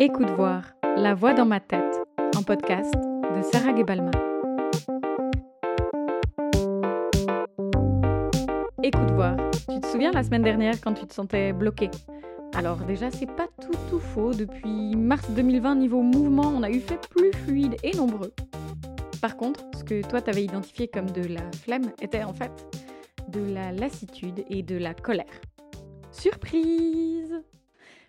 Écoute voir, La voix dans ma tête, un podcast de Sarah Gebalma. Écoute voir, tu te souviens la semaine dernière quand tu te sentais bloqué Alors déjà, c'est pas tout tout faux. Depuis mars 2020, niveau mouvement, on a eu fait plus fluide et nombreux. Par contre, ce que toi t'avais identifié comme de la flemme était en fait de la lassitude et de la colère. Surprise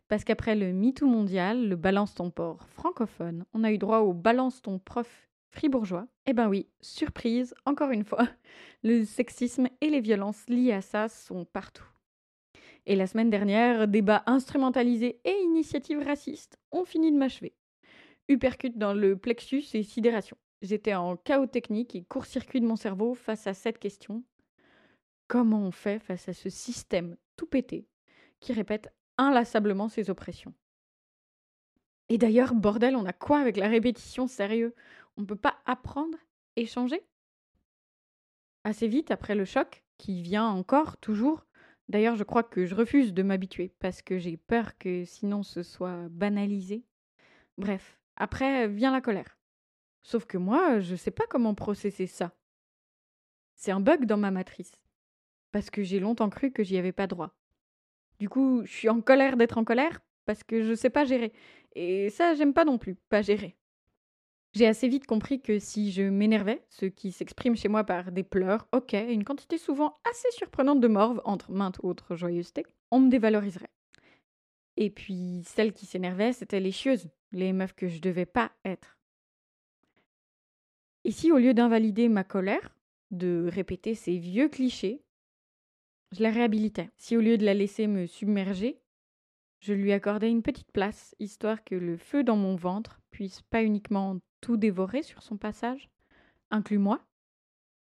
Parce qu'après le MeToo mondial, le balance ton port francophone, on a eu droit au balance ton prof fribourgeois. Eh ben oui, surprise, encore une fois, le sexisme et les violences liées à ça sont partout. Et la semaine dernière, débats instrumentalisés et initiatives racistes ont fini de m'achever. Uppercut dans le plexus et sidération. J'étais en chaos technique et court-circuit de mon cerveau face à cette question. Comment on fait face à ce système tout pété qui répète inlassablement ses oppressions. Et d'ailleurs, bordel, on a quoi avec la répétition sérieux? On ne peut pas apprendre et changer Assez vite, après le choc, qui vient encore, toujours, d'ailleurs je crois que je refuse de m'habituer, parce que j'ai peur que sinon ce soit banalisé. Bref, après vient la colère. Sauf que moi, je sais pas comment processer ça. C'est un bug dans ma matrice. Parce que j'ai longtemps cru que j'y avais pas droit. Du coup, je suis en colère d'être en colère parce que je sais pas gérer. Et ça, j'aime pas non plus, pas gérer. J'ai assez vite compris que si je m'énervais, ce qui s'exprime chez moi par des pleurs, ok, une quantité souvent assez surprenante de morve, entre maintes autres joyeusetés, on me dévaloriserait. Et puis, celles qui s'énervaient, c'était les chieuses, les meufs que je devais pas être. Ici, au lieu d'invalider ma colère, de répéter ces vieux clichés, je la réhabilitais. Si au lieu de la laisser me submerger, je lui accordais une petite place, histoire que le feu dans mon ventre puisse pas uniquement tout dévorer sur son passage, inclus moi,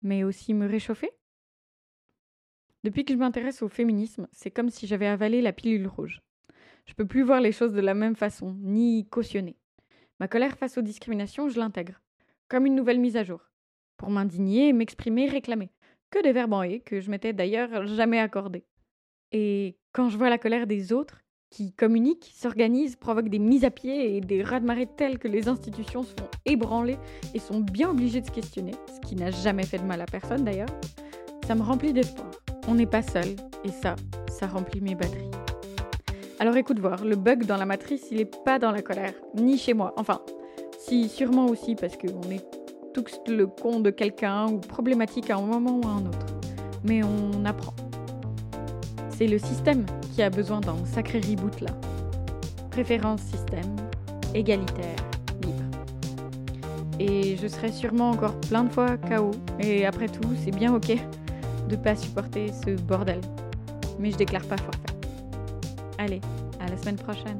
mais aussi me réchauffer. Depuis que je m'intéresse au féminisme, c'est comme si j'avais avalé la pilule rouge. Je peux plus voir les choses de la même façon, ni cautionner. Ma colère face aux discriminations, je l'intègre, comme une nouvelle mise à jour, pour m'indigner, m'exprimer, réclamer que des verbes en et que je m'étais d'ailleurs jamais accordé. Et quand je vois la colère des autres, qui communiquent, s'organisent, provoquent des mises à pied et des raz-de-marée tels que les institutions se font ébranler et sont bien obligées de se questionner, ce qui n'a jamais fait de mal à personne d'ailleurs, ça me remplit d'espoir. On n'est pas seul, et ça, ça remplit mes batteries. Alors écoute voir, le bug dans la matrice, il est pas dans la colère, ni chez moi. Enfin, si, sûrement aussi, parce qu'on est tout le con de quelqu'un ou problématique à un moment ou à un autre. Mais on apprend. C'est le système qui a besoin d'un sacré reboot là. Préférence système, égalitaire, libre. Et je serai sûrement encore plein de fois KO. Et après tout, c'est bien ok de pas supporter ce bordel. Mais je déclare pas forfait. Allez, à la semaine prochaine.